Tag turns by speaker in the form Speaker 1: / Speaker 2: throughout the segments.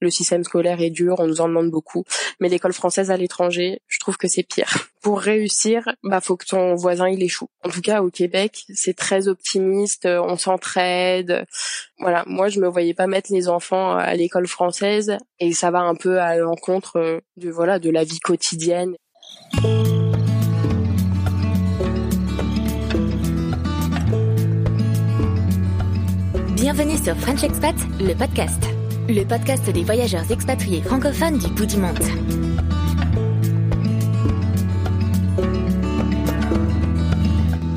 Speaker 1: le système scolaire est dur, on nous en demande beaucoup, mais l'école française à l'étranger, je trouve que c'est pire. Pour réussir, bah faut que ton voisin il échoue. En tout cas au Québec, c'est très optimiste, on s'entraide. Voilà, moi je me voyais pas mettre les enfants à l'école française et ça va un peu à l'encontre de voilà de la vie quotidienne.
Speaker 2: Bienvenue sur French Expat, le podcast. Le podcast des voyageurs expatriés francophones du bout du monde.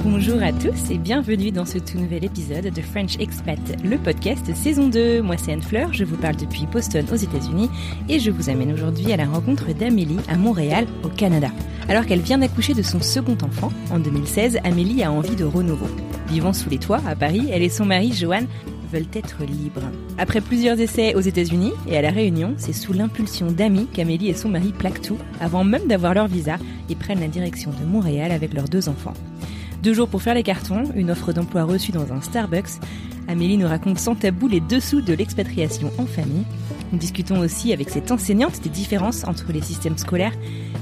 Speaker 3: Bonjour à tous et bienvenue dans ce tout nouvel épisode de French Expat, le podcast saison 2. Moi c'est Anne Fleur, je vous parle depuis Boston aux États-Unis et je vous amène aujourd'hui à la rencontre d'Amélie à Montréal au Canada. Alors qu'elle vient d'accoucher de son second enfant, en 2016, Amélie a envie de renouveau. Vivant sous les toits à Paris, elle et son mari Johan veulent être libres. Après plusieurs essais aux États-Unis et à La Réunion, c'est sous l'impulsion d'amis qu'Amélie et son mari plaquent tout, avant même d'avoir leur visa, et prennent la direction de Montréal avec leurs deux enfants. Deux jours pour faire les cartons, une offre d'emploi reçue dans un Starbucks. Amélie nous raconte sans tabou les dessous de l'expatriation en famille. Nous discutons aussi avec cette enseignante des différences entre les systèmes scolaires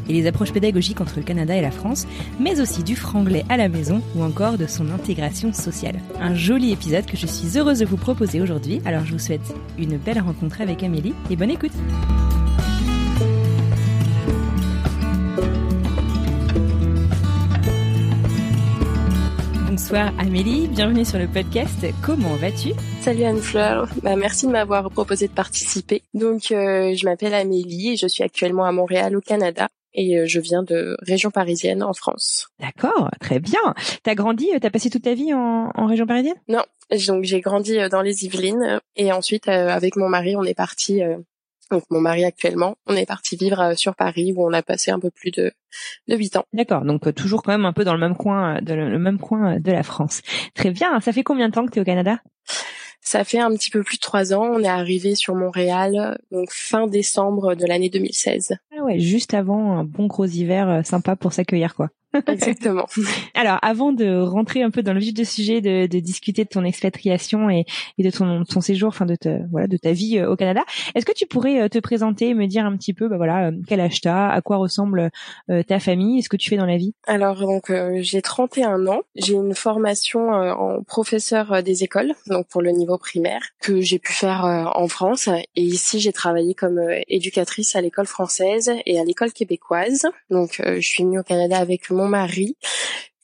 Speaker 3: et les approches pédagogiques entre le Canada et la France, mais aussi du franglais à la maison ou encore de son intégration sociale. Un joli épisode que je suis heureuse de vous proposer aujourd'hui, alors je vous souhaite une belle rencontre avec Amélie et bonne écoute Bonsoir Amélie, bienvenue sur le podcast. Comment vas-tu?
Speaker 1: Salut Anne-Fleur, bah, merci de m'avoir proposé de participer. Donc euh, je m'appelle Amélie et je suis actuellement à Montréal au Canada et euh, je viens de région parisienne en France.
Speaker 3: D'accord, très bien. T'as grandi, t'as passé toute ta vie en, en région parisienne?
Speaker 1: Non, donc j'ai grandi euh, dans les Yvelines et ensuite avec mon mari on est parti donc mon mari actuellement, on est parti vivre sur Paris où on a passé un peu plus de de huit ans.
Speaker 3: D'accord, donc toujours quand même un peu dans le même coin, de le même coin de la France. Très bien. Ça fait combien de temps que tu es au Canada?
Speaker 1: Ça fait un petit peu plus de trois ans. On est arrivé sur Montréal donc fin décembre de l'année 2016.
Speaker 3: Ah ouais, juste avant un bon gros hiver sympa pour s'accueillir quoi.
Speaker 1: Exactement.
Speaker 3: Alors, avant de rentrer un peu dans le vif du sujet, de, de discuter de ton expatriation et, et de ton, ton, séjour, enfin de ta, voilà, de ta vie au Canada, est-ce que tu pourrais te présenter, me dire un petit peu, bah voilà, quel âge t'as, à quoi ressemble euh, ta famille, et ce que tu fais dans la vie?
Speaker 1: Alors donc euh, j'ai 31 ans, j'ai une formation euh, en professeur des écoles, donc pour le niveau primaire, que j'ai pu faire en France, et ici j'ai travaillé comme éducatrice à l'école française et à l'école québécoise. Donc je suis venue au Canada avec mon mari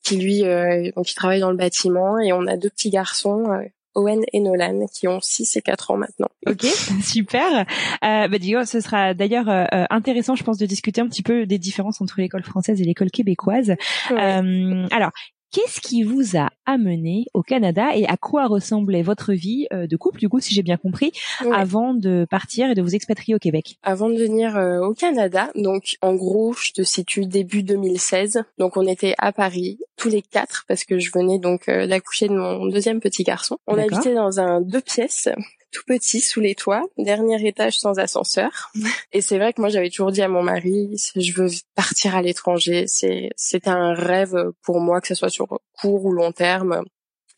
Speaker 1: qui lui euh, donc il travaille dans le bâtiment et on a deux petits garçons euh, Owen et Nolan qui ont 6 et 4 ans maintenant.
Speaker 3: Ok, super. Euh, bah, ce sera d'ailleurs euh, intéressant, je pense, de discuter un petit peu des différences entre l'école française et l'école québécoise.
Speaker 1: Ouais.
Speaker 3: Euh, alors, Qu'est-ce qui vous a amené au Canada et à quoi ressemblait votre vie euh, de couple, du coup, si j'ai bien compris,
Speaker 1: Ouais.
Speaker 3: avant de partir et de vous expatrier au Québec?
Speaker 1: Avant de venir euh, au Canada, donc en gros, je te situe début 2016. Donc on était à Paris tous les quatre parce que je venais donc euh, d'accoucher de mon deuxième petit garçon. On habitait dans un deux pièces tout petit sous les toits, dernier étage sans ascenseur. Et c'est vrai que moi j'avais toujours dit à mon mari, je veux partir à l'étranger. C'est c'était un rêve pour moi que ce soit sur court ou long terme.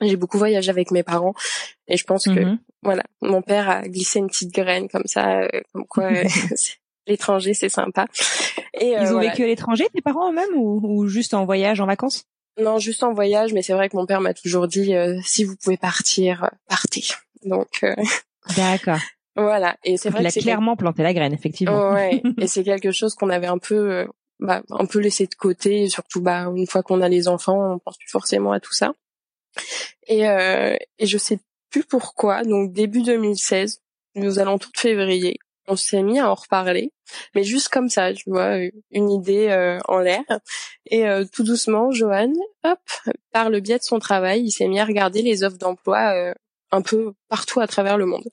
Speaker 1: J'ai beaucoup voyagé avec mes parents et je pense que
Speaker 3: Mhm.
Speaker 1: voilà, mon père a glissé une petite graine comme ça, euh, comme quoi euh, l'étranger c'est sympa. Et euh,
Speaker 3: Ils ont
Speaker 1: voilà.
Speaker 3: vécu à l'étranger, tes parents eux-mêmes, ou, ou juste en voyage, en vacances?
Speaker 1: Non, juste en voyage, mais c'est vrai que mon père m'a toujours dit euh, si vous pouvez partir, euh, partez. Donc euh,
Speaker 3: D'accord.
Speaker 1: voilà. Et c'est vrai
Speaker 3: il a
Speaker 1: que
Speaker 3: clairement planté la graine, effectivement.
Speaker 1: Ouais, et c'est quelque chose qu'on avait un peu, euh, bah, un peu laissé de côté. Surtout, bah, une fois qu'on a les enfants, on pense plus forcément à tout ça. Et, euh, et je sais plus pourquoi, donc début 2016, nous allons tout février, on s'est mis à en reparler, mais juste comme ça, tu vois, une idée euh, en l'air. Et euh, tout doucement, Johan, hop, par le biais de son travail, il s'est mis à regarder les offres d'emploi euh, un peu partout à travers le monde.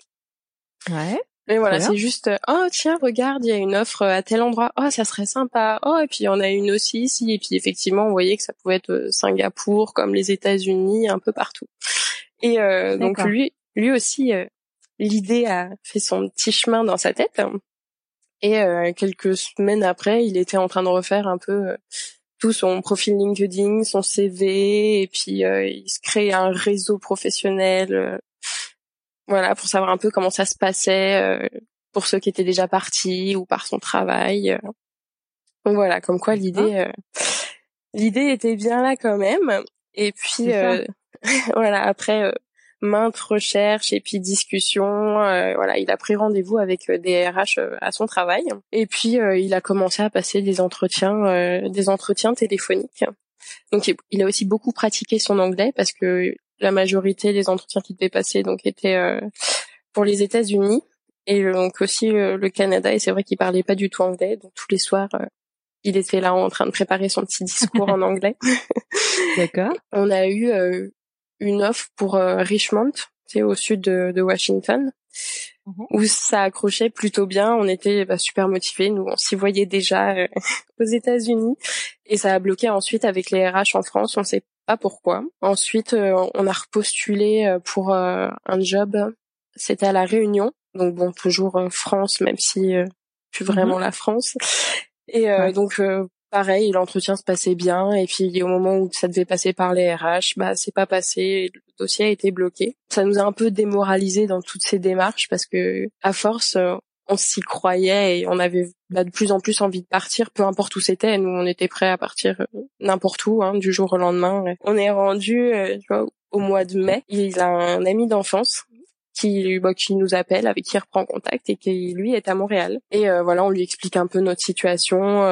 Speaker 3: Ouais.
Speaker 1: Mais voilà, c'est juste oh tiens regarde il y a une offre à tel endroit oh ça serait sympa oh et puis il y en a une aussi ici et puis effectivement on voyait que ça pouvait être Singapour comme les États-Unis un peu partout et euh, donc lui lui aussi l'idée a fait son petit chemin dans sa tête. Et euh, quelques semaines après, il était en train de refaire un peu euh, tout son profil LinkedIn, son CV, et puis euh, il se crée un réseau professionnel, voilà, pour savoir un peu comment ça se passait pour ceux qui étaient déjà partis ou par son travail. Donc voilà, comme quoi l'idée, l'idée était bien là quand même. Et puis voilà, après maintes recherches et puis discussions. Euh, voilà, il a pris rendez-vous avec euh, des RH euh, à son travail et puis il a commencé à passer des entretiens, des entretiens téléphoniques. Donc il a aussi beaucoup pratiqué son anglais parce que la majorité des entretiens qu'il devait passer donc étaient pour les États-Unis et donc aussi le Canada et c'est vrai qu'il parlait pas du tout anglais donc tous les soirs il était là en train de préparer son petit discours en anglais.
Speaker 3: D'accord.
Speaker 1: On a eu une offre pour euh, Richmond, c'est au sud de, de Washington, mhm. où ça accrochait plutôt bien. On était bah, super motivés. Nous, on s'y voyait déjà euh, aux États-Unis, et ça a bloqué ensuite avec les RH en France. On sait pas pourquoi. Ensuite, euh, on a repostulé pour un job. C'était à la Réunion, donc bon, toujours France, même si plus vraiment mhm. la France. Et donc pareil, l'entretien se passait bien et puis au moment où ça devait passer par les RH, bah c'est pas passé, le dossier a été bloqué. Ça nous a un peu démoralisé dans toutes ces démarches parce que à force euh, on s'y croyait et on avait bah, de plus en plus envie de partir, peu importe où c'était. Nous, on était prêts à partir euh, n'importe où, hein, du jour au lendemain. On est rendu euh, au mois de mai. Il a un ami d'enfance qui, bah, qui nous appelle, avec qui il reprend contact et qui lui est à Montréal. Et voilà, on lui explique un peu notre situation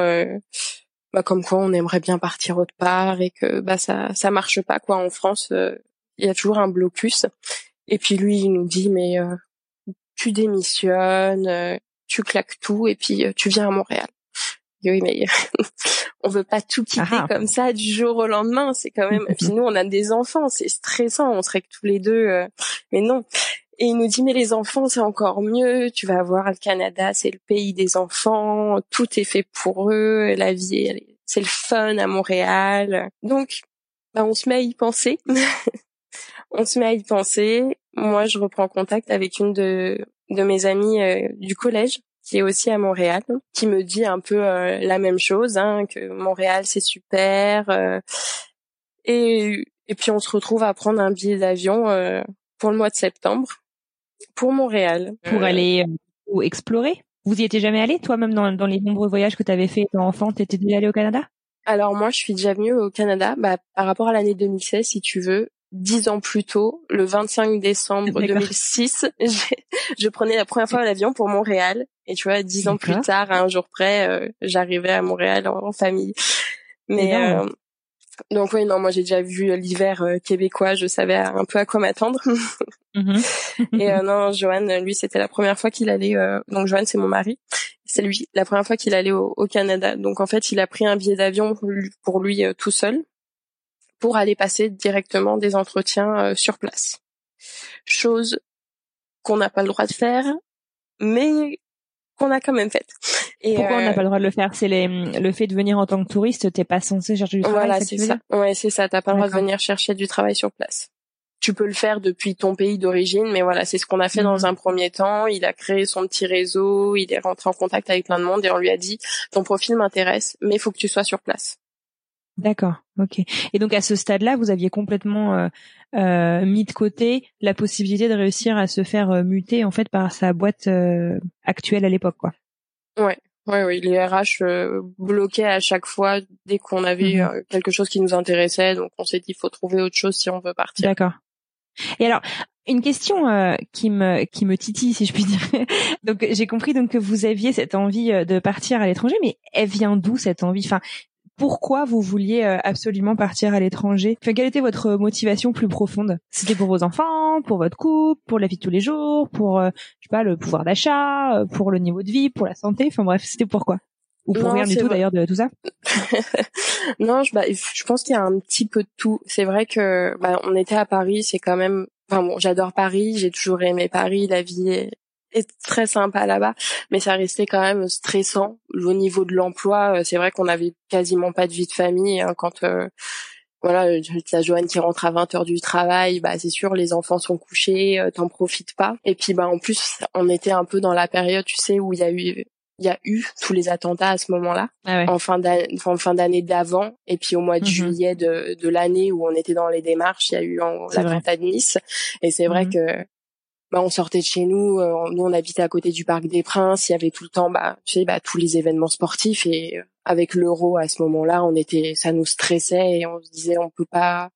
Speaker 1: bah comme quoi on aimerait bien partir autre part et que bah ça ça marche pas quoi en France euh, il y a toujours un blocus et puis lui il nous dit mais euh, tu démissionnes euh, tu claques tout et puis tu viens à Montréal oui mais on veut pas tout quitter ah. comme ça du jour au lendemain c'est quand même puis nous on a des enfants c'est stressant on serait que tous les deux mais non et il nous dit mais les enfants c'est encore mieux, tu vas voir le Canada, c'est le pays des enfants, tout est fait pour eux, la vie c'est le fun à Montréal. Donc bah, on se met à y penser. on se met à y penser. Moi je reprends contact avec une de de mes amies euh, du collège qui est aussi à Montréal, qui me dit un peu euh, la même chose, hein, que Montréal c'est super. Euh, et, et puis on se retrouve à prendre un billet d'avion pour le mois de septembre pour Montréal.
Speaker 3: Pour euh, aller euh, explorer? Vous y étiez jamais allé toi-même dans, dans les nombreux voyages que tu avais fait étant enfant T'étais déjà allé au Canada?
Speaker 1: Alors moi, je suis déjà venue au Canada bah, par rapport à l'année 2016, si tu veux. Dix ans plus tôt, le 25 décembre 2006, je prenais la première fois l'avion pour Montréal. Et tu vois, dix ans plus tard, à un jour près, euh, j'arrivais à Montréal en, famille. Mais donc oui, non, moi j'ai déjà vu l'hiver euh, québécois, je savais un peu à quoi m'attendre. Mhm. et euh, non, Johan, lui, c'était la première fois qu'il allait. Euh, donc Johan, c'est mon mari. C'est lui, la première fois qu'il allait au, Canada. Donc en fait, il a pris un billet d'avion pour lui, tout seul pour aller passer directement des entretiens sur place. Chose qu'on n'a pas le droit de faire, mais qu'on a quand même faite.
Speaker 3: Et Pourquoi on n'a euh, pas le droit de le faire? C'est le fait de venir en tant que touriste, t'es pas censé chercher du travail.
Speaker 1: Voilà, c'est ça. Ouais, c'est ça. T'as pas le droit de venir chercher du travail sur place. Tu peux le faire depuis ton pays d'origine, mais voilà, c'est ce qu'on a fait dans mhm. un premier temps. Il a créé son petit réseau, il est rentré en contact avec plein de monde et on lui a dit ton profil m'intéresse, mais il faut que tu sois sur place.
Speaker 3: D'accord, ok. Et donc à ce stade-là, vous aviez complètement euh, euh, mis de côté la possibilité de réussir à se faire euh, muter en fait par sa boîte euh, actuelle à l'époque, quoi.
Speaker 1: Ouais, ouais, oui. Les RH bloquaient à chaque fois dès qu'on avait mhm. quelque chose qui nous intéressait, donc on s'est dit il faut trouver autre chose si on veut partir.
Speaker 3: D'accord. Et alors, une question qui me qui me titille si je puis dire. donc j'ai compris donc que vous aviez cette envie de partir à l'étranger, mais elle vient d'où cette envie? Enfin, pourquoi vous vouliez absolument partir à l'étranger? Enfin, quelle était votre motivation plus profonde? C'était pour vos enfants, pour votre couple, pour la vie de tous les jours, pour je sais pas le pouvoir d'achat, pour le niveau de vie, pour la santé? Enfin bref, c'était pourquoi ou pour rien du tout d'ailleurs de tout ça?
Speaker 1: Non, je, bah, je pense qu'il y a un petit peu de tout. C'est vrai que bah, on était à Paris, c'est quand même. Enfin bon, j'adore Paris, j'ai toujours aimé Paris, la vie est, est très sympa là-bas, mais ça restait quand même stressant au niveau de l'emploi. Euh, c'est vrai qu'on avait quasiment pas de vie de famille hein, quand. Euh, voilà, la Joanne qui rentre à 20 heures du travail, bah c'est sûr, les enfants sont couchés, euh, t'en profites pas. Et puis bah en plus, on était un peu dans la période, tu sais, où il y a eu il y a eu tous les attentats à ce moment-là, ah en fin d'année, en fin d'année d'avant, et puis au mois de mhm. juillet de, de l'année où on était dans les démarches, il y a eu l'attentat de Nice, et c'est vrai mhm. que bah on sortait de chez nous, euh, nous on habitait à côté du Parc des Princes, il y avait tout le temps bah tu sais bah tous les événements sportifs. Et euh, avec l'euro à ce moment-là, on était ça nous stressait et on se disait on peut pas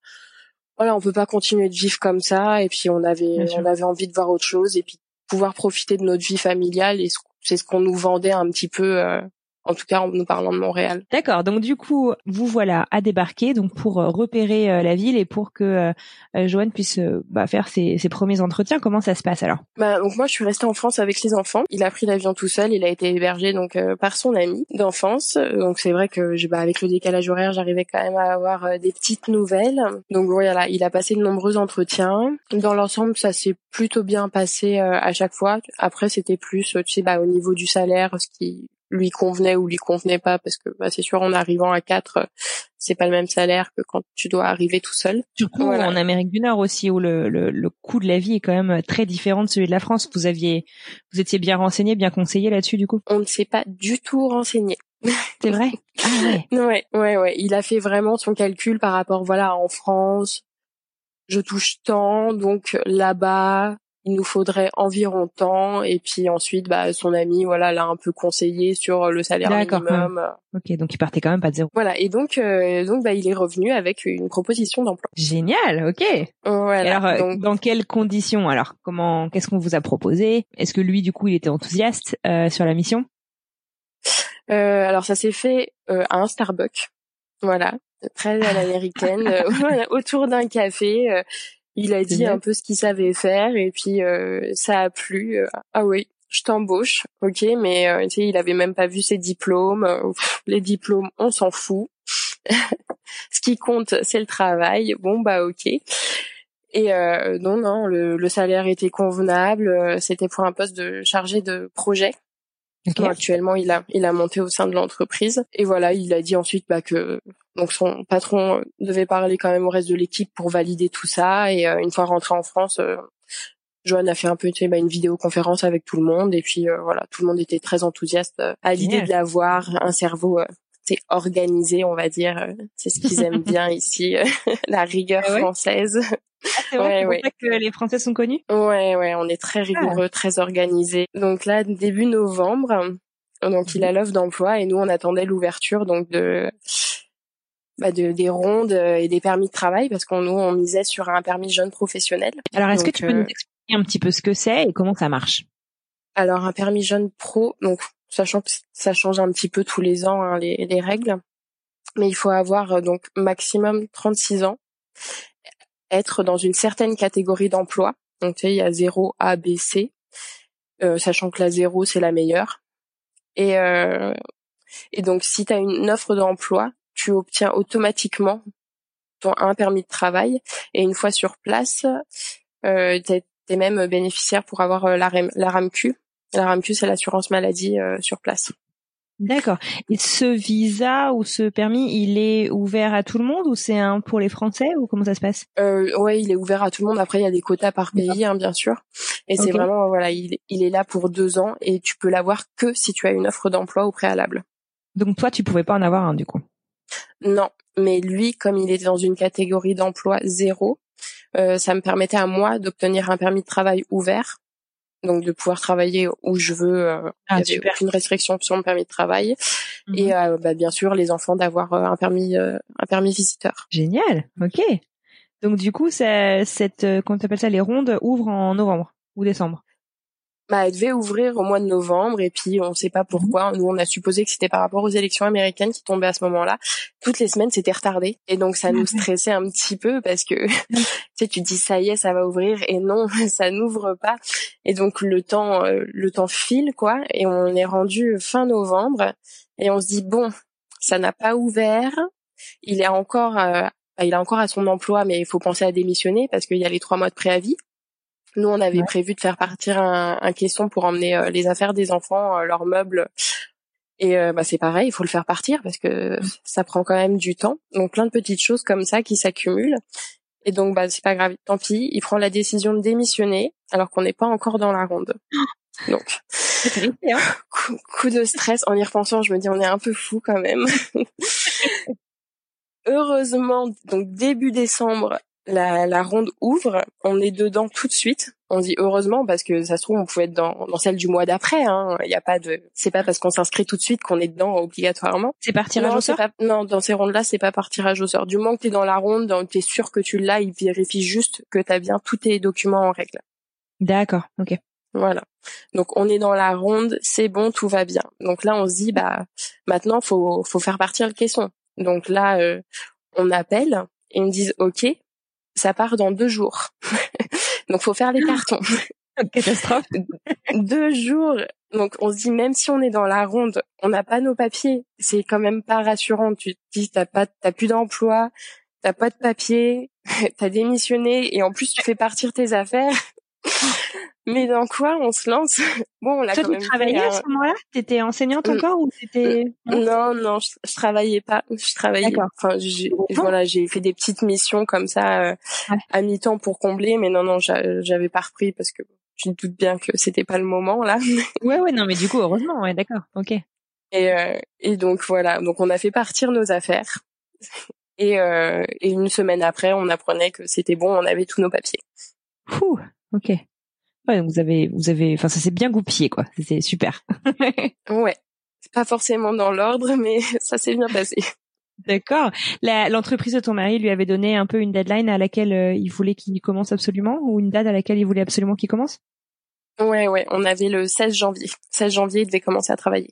Speaker 1: voilà, on peut pas continuer de vivre comme ça. Et puis on avait on avait envie de voir autre chose et puis pouvoir profiter de notre vie familiale. Et c'est ce qu'on nous vendait un petit peu euh, en tout cas en nous parlant de Montréal.
Speaker 3: D'accord. Donc du coup, vous voilà à débarquer donc pour euh, repérer euh, la ville et pour que euh, Joanne puisse bah, faire ses, ses, premiers entretiens. Comment ça se passe alors?
Speaker 1: Bah, donc moi je suis restée en France avec les enfants. Il a pris l'avion tout seul. Il a été hébergé donc par son ami d'enfance. Donc c'est vrai que bah, avec le décalage horaire, j'arrivais quand même à avoir des petites nouvelles. Donc voilà, il a passé de nombreux entretiens. Dans l'ensemble, ça s'est plutôt bien passé à chaque fois. Après c'était plus tu sais bah au niveau du salaire, ce qui lui convenait ou lui convenait pas parce que bah, c'est sûr en arrivant à quatre c'est pas le même salaire que quand tu dois arriver tout seul.
Speaker 3: Surtout en Amérique du Nord aussi où le, le, le, coût de la vie est quand même très différent de celui de la France. Vous aviez vous étiez bien renseigné, bien conseillé là-dessus du coup?
Speaker 1: On ne s'est pas du tout renseigné.
Speaker 3: C'est vrai?
Speaker 1: Ah ouais. ouais. ouais ouais il a fait vraiment son calcul par rapport voilà en France je touche tant donc là-bas il nous faudrait environ tant et puis ensuite bah son ami voilà l'a un peu conseillé sur le salaire minimum.
Speaker 3: Ok donc il partait quand même pas de zéro.
Speaker 1: Voilà et donc euh, donc bah il est revenu avec une proposition d'emploi.
Speaker 3: Génial ok.
Speaker 1: Voilà.
Speaker 3: alors euh, dans quelles conditions? Alors comment qu'est-ce qu'on vous a proposé? Est-ce que lui du coup il était enthousiaste euh, sur la mission?
Speaker 1: Euh, Alors ça s'est fait à un Starbucks voilà très à l'américaine autour d'un café il a dit un peu ce qu'il savait faire et puis euh, ça a plu. Euh, ah oui, je t'embauche, ok, mais euh, tu sais, il avait même pas vu ses diplômes. les diplômes, on s'en fout. ce qui compte, c'est le travail. Bon bah ok. Et non, non, le, le, salaire était convenable. C'était pour un poste de chargé de projet. actuellement, il a il a monté au sein de l'entreprise. Et voilà, il a dit ensuite bah que donc son patron devait parler quand même au reste de l'équipe pour valider tout ça. Et euh, une fois rentré en France, euh, Joanne a fait un peu tu sais, bah, une vidéoconférence avec tout le monde. Et puis euh, voilà, tout le monde était très enthousiaste à l'idée de l'avoir, un cerveau c'est organisé, on va dire. C'est ce qu'ils aiment bien ici, la rigueur ah française.
Speaker 3: Ah, c'est vrai, ouais, que les Français sont connus?
Speaker 1: Ouais, ouais, on est très rigoureux, très organisé. Donc là, début novembre, donc il a mhm. l'offre d'emploi et nous on attendait l'ouverture donc de bah de, des rondes euh, et des permis de travail parce qu'on nous on misait sur un permis jeune professionnel.
Speaker 3: Alors est-ce que tu peux nous euh, expliquer un petit peu ce que c'est et comment ça marche?
Speaker 1: Alors un permis jeune pro, donc sachant que ça change un petit peu tous les ans hein, les, les règles, mais il faut avoir euh, donc maximum 36 ans, être dans une certaine catégorie d'emploi. Donc tu sais, il y a 0 A, B, C, euh, sachant que la 0 c'est la meilleure. Et euh, et donc si tu as une offre d'emploi, tu obtiens automatiquement ton un permis de travail et une fois sur place, euh, t'es es même bénéficiaire pour avoir euh, la, la RAMQ. La RAMQ, c'est l'assurance maladie euh, sur place.
Speaker 3: D'accord. Et ce visa ou ce permis, il est ouvert à tout le monde ou c'est un pour les Français ou comment ça se passe?
Speaker 1: Euh, Ouais, il est ouvert à tout le monde. Après, il y a des quotas par pays, hein, bien sûr. Et c'est vraiment voilà, il, il est là pour deux ans et tu peux l'avoir que si tu as une offre d'emploi au préalable.
Speaker 3: Donc toi, tu pouvais pas en avoir un du coup?
Speaker 1: Non, mais lui, comme il était dans une catégorie d'emploi zéro, euh, ça me permettait à moi d'obtenir un permis de travail ouvert, donc de pouvoir travailler où je veux. Euh, ah, il n'y avait aucune restriction sur mon permis de travail, mhm. et euh, bah, bien sûr les enfants d'avoir un permis, un permis visiteur.
Speaker 3: Génial, ok. Donc du coup, cette, comment t'appelles ça, les rondes ouvrent en novembre ou décembre?
Speaker 1: Bah, elle devait ouvrir au mois de novembre et puis on ne sait pas pourquoi. Nous, on a supposé que c'était par rapport aux élections américaines qui tombaient à ce moment-là. Toutes les semaines, c'était retardé et donc ça nous stressait un petit peu parce que tu sais, tu dis ça y est, ça va ouvrir et non, ça n'ouvre pas. Et donc le temps, euh, le temps file quoi et on est rendu fin novembre et on se dit bon, ça n'a pas ouvert. Il est encore, euh, bah, il est encore à son emploi, mais il faut penser à démissionner parce qu'il y a les trois mois de préavis. Nous, on avait prévu de faire partir un, un caisson pour emmener euh, les affaires des enfants, euh, leurs meubles. Et euh, bah, c'est pareil, il faut le faire partir parce que mmh. ça prend quand même du temps. Donc plein de petites choses comme ça qui s'accumulent. Et donc bah c'est pas grave, tant pis. Il prend la décision de démissionner alors qu'on n'est pas encore dans la ronde. Donc hein. coup, coup de stress. En y repensant, je me dis on est un peu fou quand même. Heureusement, donc début décembre, la, la, ronde ouvre, on est dedans tout de suite. On dit heureusement parce que ça se trouve on pouvait être dans, dans celle du mois d'après. Hein. Il y a pas de, c'est pas parce qu'on s'inscrit tout de suite qu'on est dedans obligatoirement.
Speaker 3: C'est par tirage au sort.
Speaker 1: non, dans ces rondes-là, c'est pas par tirage au sort. Du moment que t'es dans la ronde, t'es sûr que tu l'as, ils vérifient juste que t'as bien tous tes documents en règle.
Speaker 3: D'accord, ok.
Speaker 1: Voilà. Donc on est dans la ronde, c'est bon, tout va bien. Donc là on se dit bah maintenant faut faut faire partir le caisson. Donc là euh, on appelle et ils me disent ok ça part dans deux jours. Donc faut faire les cartons.
Speaker 3: Catastrophe.
Speaker 1: deux jours. Donc on se dit même si on est dans la ronde, on n'a pas nos papiers. C'est quand même pas rassurant. Tu te dis t'as pas, t'as plus d'emploi, t'as pas de papiers, t'as démissionné et en plus tu fais partir tes affaires. Mais dans quoi on se lance?
Speaker 3: Bon, on l'a quand même tu travaillais à ce moment-là? T'étais enseignante encore ou c'était
Speaker 1: Non, non, je, travaillais pas. Je travaillais. Enfin, j'ai, voilà, j'ai fait des petites missions comme ça euh, à mi-temps pour combler, mais non, non, j'avais pas repris parce que je me doute bien que c'était pas le moment là.
Speaker 3: ouais, ouais, non, mais du coup, heureusement, ouais, d'accord, ok.
Speaker 1: Et euh, et donc voilà, donc on a fait partir nos affaires. Et, euh, et une semaine après, on apprenait que c'était bon, on avait tous nos papiers.
Speaker 3: Ouh, ok. Ouais, vous avez, vous avez, enfin, ça s'est bien goupillé, quoi. C'est super.
Speaker 1: ouais. C'est pas forcément dans l'ordre, mais ça s'est bien passé.
Speaker 3: D'accord. L'entreprise de ton mari lui avait donné un peu une deadline à laquelle euh, il voulait qu'il commence absolument, ou une date à laquelle il voulait absolument qu'il commence?
Speaker 1: Ouais, ouais. On avait le 16 janvier. 16 janvier, il devait commencer à travailler.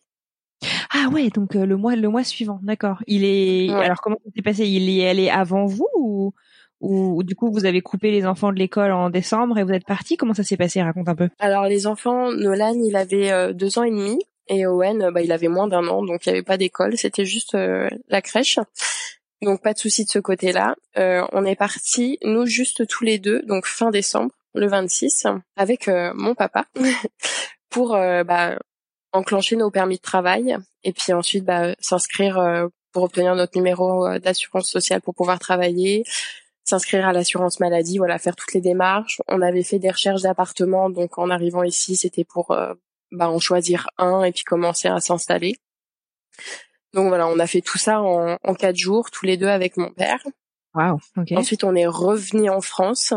Speaker 3: Ah ouais, donc euh, le mois, le mois suivant. D'accord. Il est. Alors comment ça s'est passé? Il y est allé avant vous ou ou, du coup vous avez coupé les enfants de l'école en décembre et vous êtes parti? Comment ça s'est passé? Raconte un peu.
Speaker 1: Alors les enfants, Nolan il avait euh, deux ans et demi et Owen bah, il avait moins d'un an donc il n'y avait pas d'école, c'était juste euh, la crèche. Donc pas de souci de ce côté-là. Euh, on est parti nous juste tous les deux donc fin décembre le 26 avec mon papa pour bah, enclencher nos permis de travail et puis ensuite bah, s'inscrire pour obtenir notre numéro d'assurance sociale pour pouvoir travailler, s'inscrire à l'assurance maladie, voilà, faire toutes les démarches. On avait fait des recherches d'appartements, donc en arrivant ici, c'était pour euh, bah, en choisir un et puis commencer à s'installer. Donc voilà, on a fait tout ça en, en quatre jours, tous les deux avec mon père.
Speaker 3: Wow.
Speaker 1: Ensuite, on est revenu en France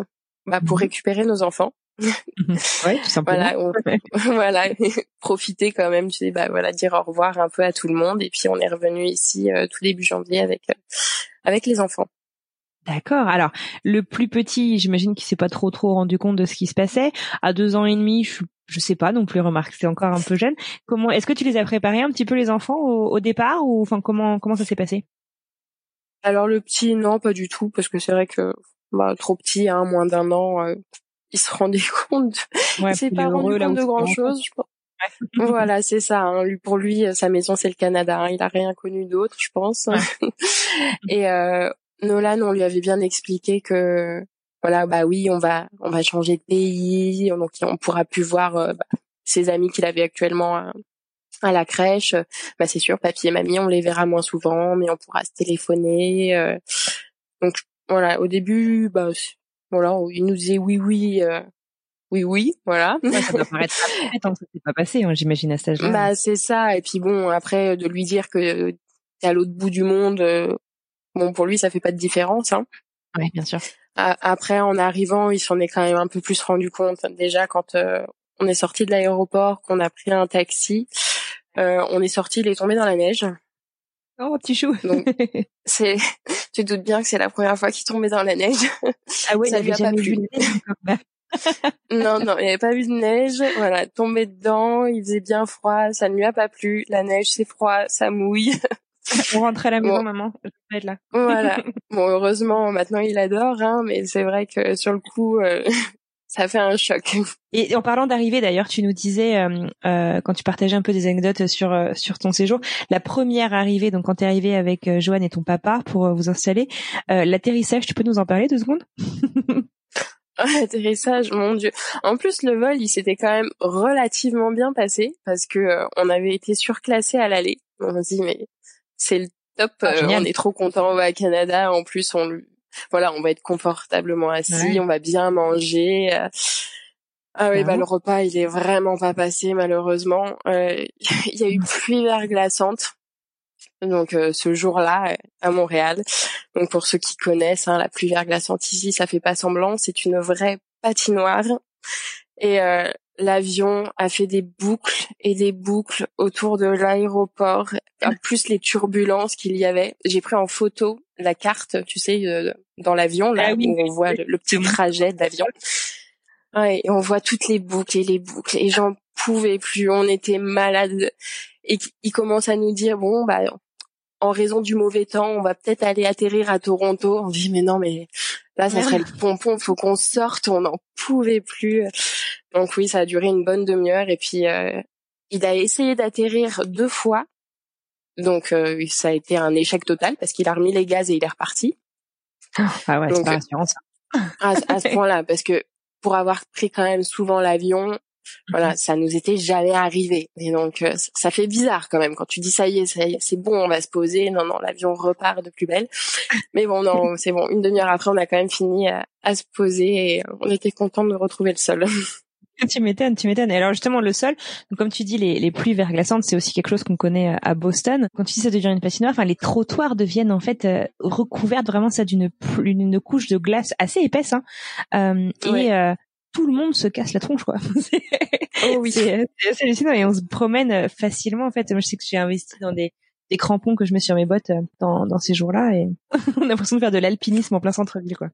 Speaker 1: bah, pour mhm. récupérer nos enfants.
Speaker 3: ouais, tout simplement.
Speaker 1: Voilà, voilà, profiter quand même, tu sais, bah voilà, dire au revoir un peu à tout le monde et puis on est revenu ici euh, tout début janvier avec euh, avec les enfants.
Speaker 3: D'accord. Alors, le plus petit, j'imagine qu'il s'est pas trop trop rendu compte de ce qui se passait. À deux ans et demi, je, je sais pas non plus. Remarque, c'est encore un peu jeune. Comment Est-ce que tu les as préparés un petit peu les enfants au, départ ou enfin comment comment ça s'est passé?
Speaker 1: Alors le petit, non, pas du tout, parce que c'est vrai que bah, trop petit, hein, moins d'un an, euh, il se rendait compte. Ouais, il s'est pas rendu compte de grand chose. Je pense. voilà, c'est ça. Hein. Lui, pour lui, sa maison c'est le Canada. Hein. Il a rien connu d'autre, je pense. et euh, Nolan, on lui avait bien expliqué que voilà, bah oui, on va on va changer de pays, donc on pourra plus voir euh, bah, ses amis qu'il avait actuellement à, la crèche. Bah c'est sûr, papy et mamie, on les verra moins souvent, mais on pourra se téléphoner. Euh. donc voilà, au début, bah voilà, il nous disait oui oui. Euh, oui, oui, voilà.
Speaker 3: ça doit paraître tant que ça s'est pas passé, hein, j'imagine à cet âge-là.
Speaker 1: Bah c'est ça. Et puis bon, après de lui dire que t'es à l'autre bout du monde, Bon, pour lui, ça fait pas de différence. Hein.
Speaker 3: Oui, bien sûr.
Speaker 1: Après, en arrivant, il s'en est quand même un peu plus rendu compte. Déjà, quand euh, on est sorti de l'aéroport, qu'on a pris un taxi, euh, on est sorti, il est tombé dans la neige.
Speaker 3: Oh, petit chou.
Speaker 1: c'est, tu doutes bien que c'est la première fois qu'il tombait dans la neige.
Speaker 3: Ah oui, ça lui a pas plu.
Speaker 1: non, non, il n'y avait pas vu de neige. Voilà, tombé dedans, il faisait bien froid, ça ne lui a pas plu. La neige, c'est froid, ça mouille.
Speaker 3: On rentre à la maison, maman. Je vais être là.
Speaker 1: Voilà. Bon, heureusement, maintenant il adore, hein, mais c'est vrai que sur le coup, euh, ça fait un choc.
Speaker 3: Et en parlant d'arrivée, d'ailleurs, tu nous disais euh, euh, quand tu partageais un peu des anecdotes sur euh, sur ton séjour, la première arrivée, donc quand tu es arrivé avec euh, Joanne et ton papa pour vous installer, l'atterrissage, tu peux nous en parler deux secondes?
Speaker 1: L'atterrissage, mon dieu. En plus, le vol, il s'était quand même relativement bien passé parce que on avait été surclassé à l'aller. On se dit mais c'est le top. Ah, on est trop content, on va à Canada. En plus, on voilà, on va être confortablement assis, on va bien manger. Euh. Ah oui, bah le repas, il est vraiment pas passé malheureusement. Euh, il y a eu pluie verglaçante. Donc euh, ce jour-là à Montréal. Donc pour ceux qui connaissent, hein, la pluie verglaçante ici, ça fait pas semblant, c'est une vraie patinoire. Et l'avion a fait des boucles et des boucles autour de l'aéroport, plus les turbulences qu'il y avait. J'ai pris en photo la carte, tu sais, euh, dans l'avion, là, ah où on voit le, petit trajet d'avion. Ouais, et on voit toutes les boucles et les boucles, et j'en pouvais plus, on était malades. Et il commence à nous dire, bon, bah, en raison du mauvais temps, on va peut-être aller atterrir à Toronto. On dit, mais non, mais là, ça serait le pompon, faut qu'on sorte, on n'en pouvait plus. Donc oui, ça a duré une bonne demi-heure, et puis euh, il a essayé d'atterrir deux fois, donc euh, ça a été un échec total parce qu'il a remis les gaz et il est reparti.
Speaker 3: Ah ouais, c'est pas rassurant ça.
Speaker 1: À, à ce point-là, parce que pour avoir pris quand même souvent l'avion, voilà, mhm. ça nous était jamais arrivé. Et donc euh, ça fait bizarre quand même quand tu dis ça y est, c'est bon, on va se poser. Non, non, l'avion repart de plus belle. Mais bon, non, c'est bon. Une demi-heure après, on a quand même fini à, à se poser et on était content de retrouver le sol.
Speaker 3: tu m'étonnes, tu m'étonnes. Et alors justement le sol, donc comme tu dis les, les pluies verglaçantes, c'est aussi quelque chose qu'on connaît euh, à Boston. Quand tu dis ça devient une patinoire, enfin les trottoirs deviennent en fait euh, recouverts vraiment ça d'une une couche de glace assez épaisse hein. euh, et euh, tout le monde se casse la tronche quoi.
Speaker 1: oh oui.
Speaker 3: C'est hallucinant et on se promène facilement en fait. Moi je sais que j'ai investi dans des des crampons que je mets sur mes bottes dans, dans ces jours-là et on a l'impression de faire de l'alpinisme en plein centre-ville quoi.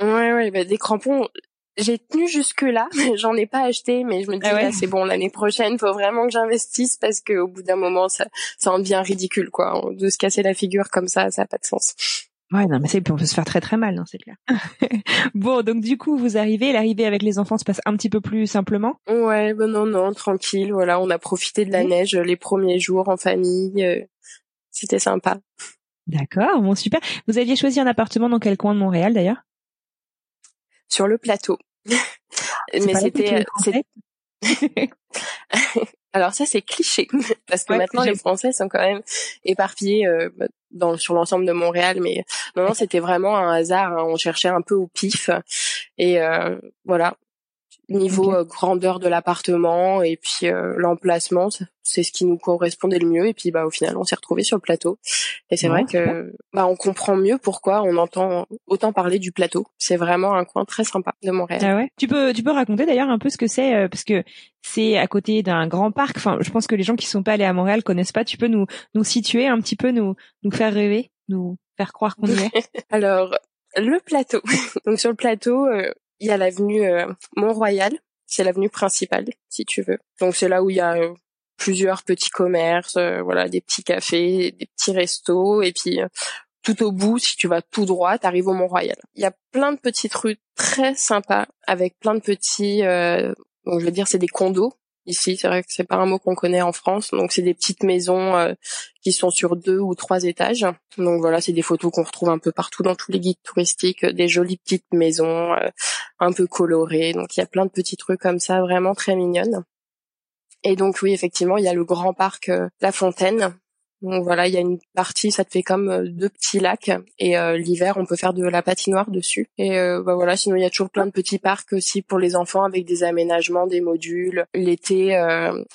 Speaker 1: Ouais ouais, bah, des crampons j'ai tenu jusque là, j'en ai pas acheté, mais je me dis ah c'est bon l'année prochaine, faut vraiment que j'investisse parce qu'au bout d'un moment ça ça en devient ridicule quoi, de se casser la figure comme ça, ça a pas de sens.
Speaker 3: Ouais, non, mais c'est, on peut se faire très très mal, non, c'est clair. bon, donc du coup, vous arrivez, l'arrivée avec les enfants se passe un petit peu plus simplement.
Speaker 1: Ouais, ben non, non, tranquille. Voilà, on a profité de la neige les premiers jours en famille. Euh, c'était sympa.
Speaker 3: D'accord, bon super. Vous aviez choisi un appartement dans quel coin de Montréal d'ailleurs?
Speaker 1: Sur le plateau. mais c'était alors ça c'est cliché parce que maintenant les Français sont quand même éparpillés euh, dans sur l'ensemble de Montréal mais non non c'était vraiment un hasard hein. on cherchait un peu au pif et euh, voilà niveau euh, grandeur de l'appartement et puis euh, l'emplacement c'est ce qui nous correspondait le mieux et puis bah au final on s'est retrouvé sur le plateau. Et c'est vrai que bah on comprend mieux pourquoi on entend autant parler du plateau. C'est vraiment un coin très sympa de Montréal.
Speaker 3: Ah ouais. Tu peux tu peux raconter d'ailleurs un peu ce que c'est euh, parce que c'est à côté d'un grand parc. Enfin je pense que les gens qui sont pas allés à Montréal connaissent pas. Tu peux nous nous situer un petit peu nous nous faire rêver nous faire croire qu'on y est?
Speaker 1: Alors le plateau. Donc sur le plateau, il y a l'avenue euh, Mont-Royal, c'est l'avenue principale, si tu veux. Donc c'est là où il y a euh, plusieurs petits commerces, euh, voilà, des petits cafés, des petits restos, et puis tout au bout, si tu vas tout droit, tu arrives au Mont-Royal. Il y a plein de petites rues très sympas, avec plein de petits, donc je veux dire, c'est des condos, Ici, c'est vrai que c'est pas un mot qu'on connaît en France. Donc, c'est des petites maisons euh, qui sont sur deux ou trois étages. Donc voilà, c'est des photos qu'on retrouve un peu partout dans tous les guides touristiques, des jolies petites maisons euh, un peu colorées. Donc, il y a plein de petits trucs comme ça, vraiment très mignonnes. Et donc oui, effectivement, il y a le grand parc euh, La Fontaine donc voilà, il y a une partie, ça te fait comme euh, deux petits lacs et euh, l'hiver on peut faire de la patinoire dessus. Et euh, bah voilà, sinon il y a toujours plein de petits parcs aussi pour les enfants avec des aménagements, des modules. L'été,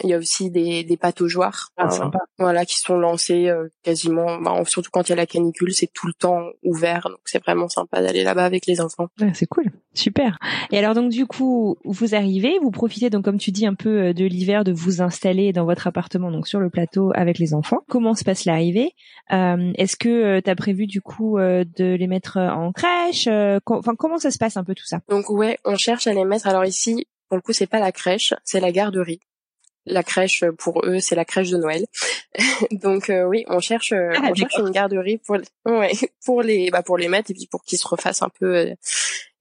Speaker 1: il y a aussi des, des pataugeoires,
Speaker 3: ah, sympa.
Speaker 1: voilà, qui sont lancés quasiment, bah, surtout quand il y a la canicule, c'est tout le temps ouvert, donc c'est vraiment sympa d'aller là-bas avec les enfants.
Speaker 3: c'est cool. Super. Et alors donc du coup, vous arrivez, vous profitez donc comme tu dis un peu euh, de l'hiver de vous installer dans votre appartement donc sur le plateau avec les enfants. Comment se passe l'arrivée euh, Est-ce que euh, tu as prévu du coup de les mettre en crèche Enfin comment ça se passe un peu tout ça?
Speaker 1: Donc ouais, on cherche à les mettre. Alors ici, pour le coup, c'est pas la crèche, c'est la garderie. La crèche pour eux, c'est la crèche de Noël. Donc oui, on cherche, ah, on cherche une garderie pour, ouais, pour les, bah pour les mettre et puis pour qu'ils se refassent un peu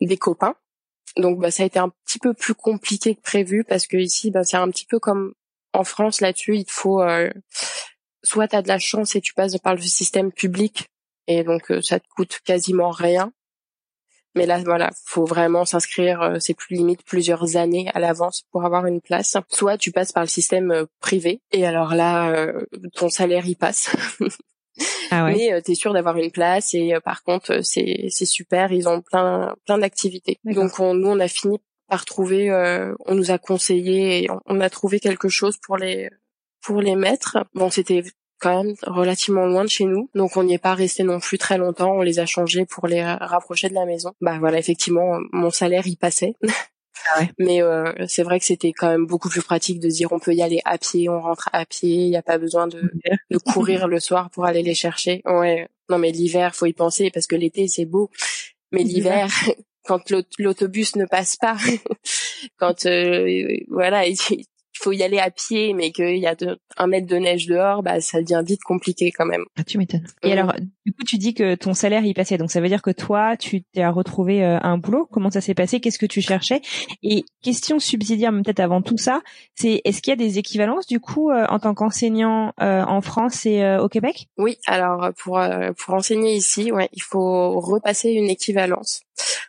Speaker 1: des copains. Donc bah, ça a été un petit peu plus compliqué que prévu parce que ici bah, c'est un petit peu comme en France là-dessus, il faut euh, soit tu as de la chance et tu passes par le système public et donc euh, ça te coûte quasiment rien. Mais là voilà, faut vraiment s'inscrire, euh, c'est plus limite plusieurs années à l'avance pour avoir une place. Soit tu passes par le système privé et alors là ton salaire y passe. Ah ouais. Mais euh, tu es sûr d'avoir une place et euh, par contre euh, c'est c'est super, ils ont plein plein d'activités. Donc on, nous on a fini par trouver on nous a conseillé et on, a trouvé quelque chose pour les pour les mettre. Bon, c'était quand même relativement loin de chez nous, donc on n'y est pas resté non plus très longtemps. On les a changés pour les rapprocher de la maison. Bah voilà, effectivement, mon salaire y passait. Ah Mais euh, c'est vrai que c'était quand même beaucoup plus pratique de dire on peut y aller à pied, on rentre à pied, il n'y a pas besoin de, de courir le soir pour aller les chercher. Ouais. Non mais l'hiver, faut y penser parce que l'été c'est beau, mais l'hiver, quand l'autobus ne passe pas, quand euh, voilà, faut y aller à pied, mais qu'il y a un mètre de neige dehors, bah ça devient vite compliqué quand même.
Speaker 3: Ah, tu m'étonnes. Et alors, du coup, tu dis que ton salaire y passait, donc ça veut dire que toi, tu t'es à retrouver euh, un boulot. Comment ça s'est passé? Qu'est-ce que tu cherchais? Et question subsidiaire, peut-être avant tout ça, c'est est-ce qu'il y a des équivalences du coup euh, en tant qu'enseignant euh, en France et au Québec?
Speaker 1: Oui. Alors pour pour enseigner ici, ouais, il faut repasser une équivalence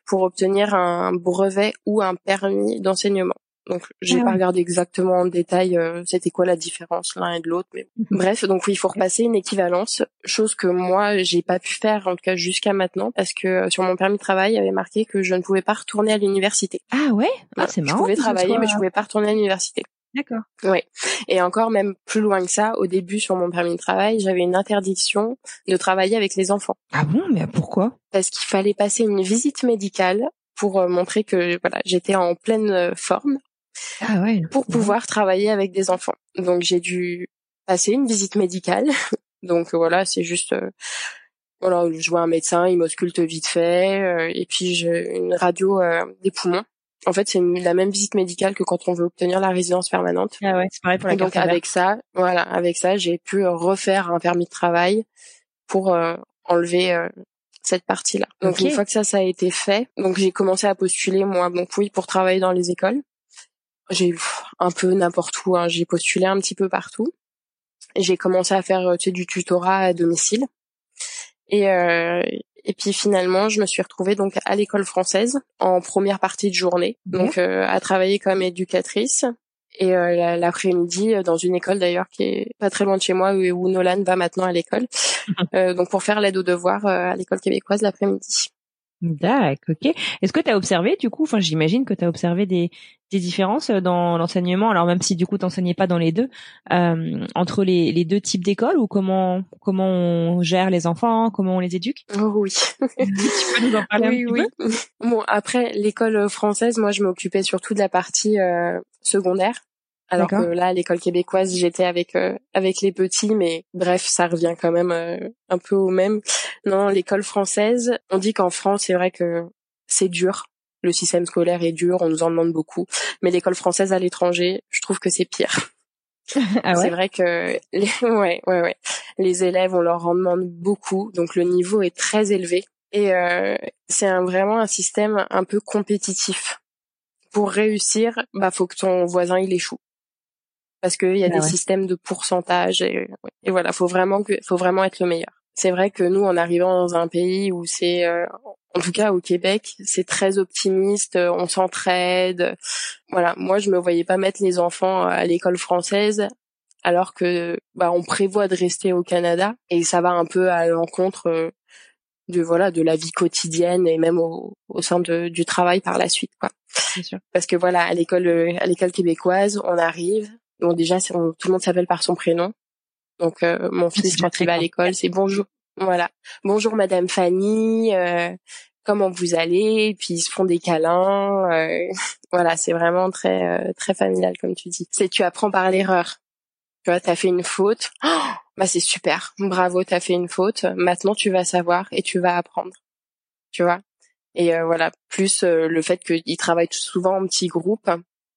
Speaker 1: pour obtenir un brevet ou un permis d'enseignement. Donc j'ai ah pas regardé exactement en détail euh, c'était quoi la différence l'un et de l'autre mais mhm. bref donc oui il faut repasser une équivalence chose que moi j'ai pas pu faire en tout cas jusqu'à maintenant parce que euh, sur mon permis de travail il y avait marqué que je ne pouvais pas retourner à l'université.
Speaker 3: Ah ouais? Ah, c'est marrant.
Speaker 1: Je pouvais travailler mais je pouvais pas retourner à l'université.
Speaker 3: D'accord.
Speaker 1: Oui. Et encore même plus loin que ça, au début sur mon permis de travail, j'avais une interdiction de travailler avec les enfants.
Speaker 3: Ah bon, mais pourquoi?
Speaker 1: Parce qu'il fallait passer une visite médicale pour euh, montrer que voilà, j'étais en pleine forme
Speaker 3: ah ouais.
Speaker 1: pour pouvoir travailler avec des enfants. Donc j'ai dû passer une visite médicale. Donc voilà, c'est juste euh, voilà, je vois un médecin, il m'ausculte vite fait euh, et puis j'ai une radio euh, des poumons. En fait, c'est la même visite médicale que quand on veut obtenir la résidence permanente.
Speaker 3: Ah ouais, c'est pareil pour la
Speaker 1: Donc avec ça, voilà, avec ça, j'ai pu refaire un permis de travail pour enlever cette partie-là. Donc une fois que ça ça a été fait, donc j'ai commencé à postuler moi donc oui pour travailler dans les écoles j'ai un peu n'importe où. Hein. J'ai postulé un petit peu partout. J'ai commencé à faire tu sais, du tutorat à domicile. Et, euh, et puis finalement, je me suis retrouvée donc à l'école française en première partie de journée, donc euh, à travailler comme éducatrice. Et euh, l'après-midi dans une école d'ailleurs qui est pas très loin de chez moi où, Nolan va maintenant à l'école. euh, donc pour faire l'aide aux devoirs à l'école québécoise l'après-midi.
Speaker 3: D'accord, ok. Est-ce que tu as observé, du coup, enfin j'imagine que tu as observé des, des différences dans l'enseignement, alors même si du coup tu n'enseignais pas dans les deux, euh, entre les, les deux types d'écoles ou comment comment on gère les enfants, comment on les éduque?
Speaker 1: Oh oui. tu peux nous en parler oui, un petit oui. Bon, après l'école française, moi je m'occupais surtout de la partie euh, secondaire. Alors que là, à l'école québécoise, j'étais avec euh, avec les petits, mais bref, ça revient quand même euh, un peu au même. Non, l'école française, on dit qu'en France, c'est vrai que c'est dur. Le système scolaire est dur, on nous en demande beaucoup. Mais l'école française à l'étranger, je trouve que c'est pire. ah ouais? c'est vrai que les, ouais, ouais, ouais. Les élèves, on leur en demande beaucoup, donc le niveau est très élevé. Et euh, c'est un, vraiment un système un peu compétitif. Pour réussir, bah faut que ton voisin il échoue parce qu'il y a ah des systèmes de pourcentage et, et, voilà, faut vraiment que, faut vraiment être le meilleur. C'est vrai que nous, en arrivant dans un pays où c'est, euh, en tout cas au Québec, c'est très optimiste, on s'entraide. Voilà, moi je me voyais pas mettre les enfants à l'école française alors que bah on prévoit de rester au Canada et ça va un peu à l'encontre euh, de voilà de la vie quotidienne et même au, au sein de, du travail par la suite quoi. Sûr. Parce que voilà à l'école à l'école québécoise on arrive Bon, déjà, tout le monde s'appelle par son prénom. Donc, euh, mon fils, quand il va à l'école, c'est bonjour. Voilà. Bonjour, Madame Fanny. Euh, comment vous allez, et puis ils se font des câlins. voilà, c'est vraiment très très familial comme tu dis. C'est tu apprends par l'erreur. Tu vois, t'as fait une faute. Oh, bah c'est super, bravo, t'as fait une faute. Maintenant tu vas savoir et tu vas apprendre. Tu vois? Et voilà, plus le fait qu'ils travaillent souvent en petits groupes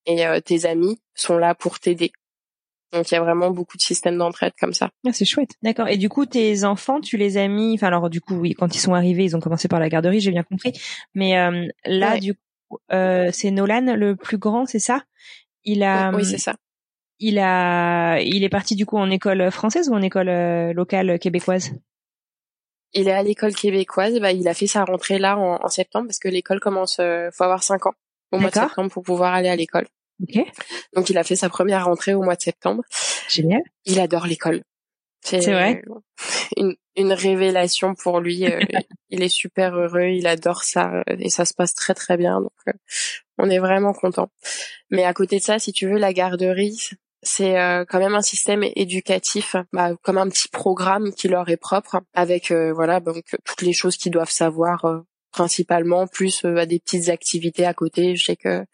Speaker 1: et tes amis sont là pour t'aider. Donc il y a vraiment beaucoup de systèmes d'entraide comme ça.
Speaker 3: Ah, c'est chouette. D'accord. Et du coup, tes enfants, tu les as mis. Enfin, alors du coup, oui, quand ils sont arrivés, ils ont commencé par la garderie, j'ai bien compris. Mais euh, là, du coup, euh, c'est Nolan le plus grand, c'est ça?
Speaker 1: Il a. Oui, c'est ça.
Speaker 3: Il a. Il est parti du coup en école française ou en école euh, locale québécoise?
Speaker 1: Il est à l'école québécoise. Bah, il a fait sa rentrée là en, en septembre parce que l'école commence. Euh, faut avoir cinq ans au mois de septembre pour pouvoir aller à l'école.
Speaker 3: Okay.
Speaker 1: Donc il a fait sa première rentrée au mois de septembre.
Speaker 3: Génial.
Speaker 1: Il adore l'école.
Speaker 3: C'est vrai.
Speaker 1: Une, une, révélation pour lui. Euh, il est super heureux, il adore ça euh, et ça se passe très très bien. Donc euh, on est vraiment content. Mais à côté de ça, si tu veux, la garderie, c'est quand même un système éducatif, bah, comme un petit programme qui leur est propre, avec voilà donc toutes les choses qu'ils doivent savoir principalement, plus des petites activités à côté. Je sais que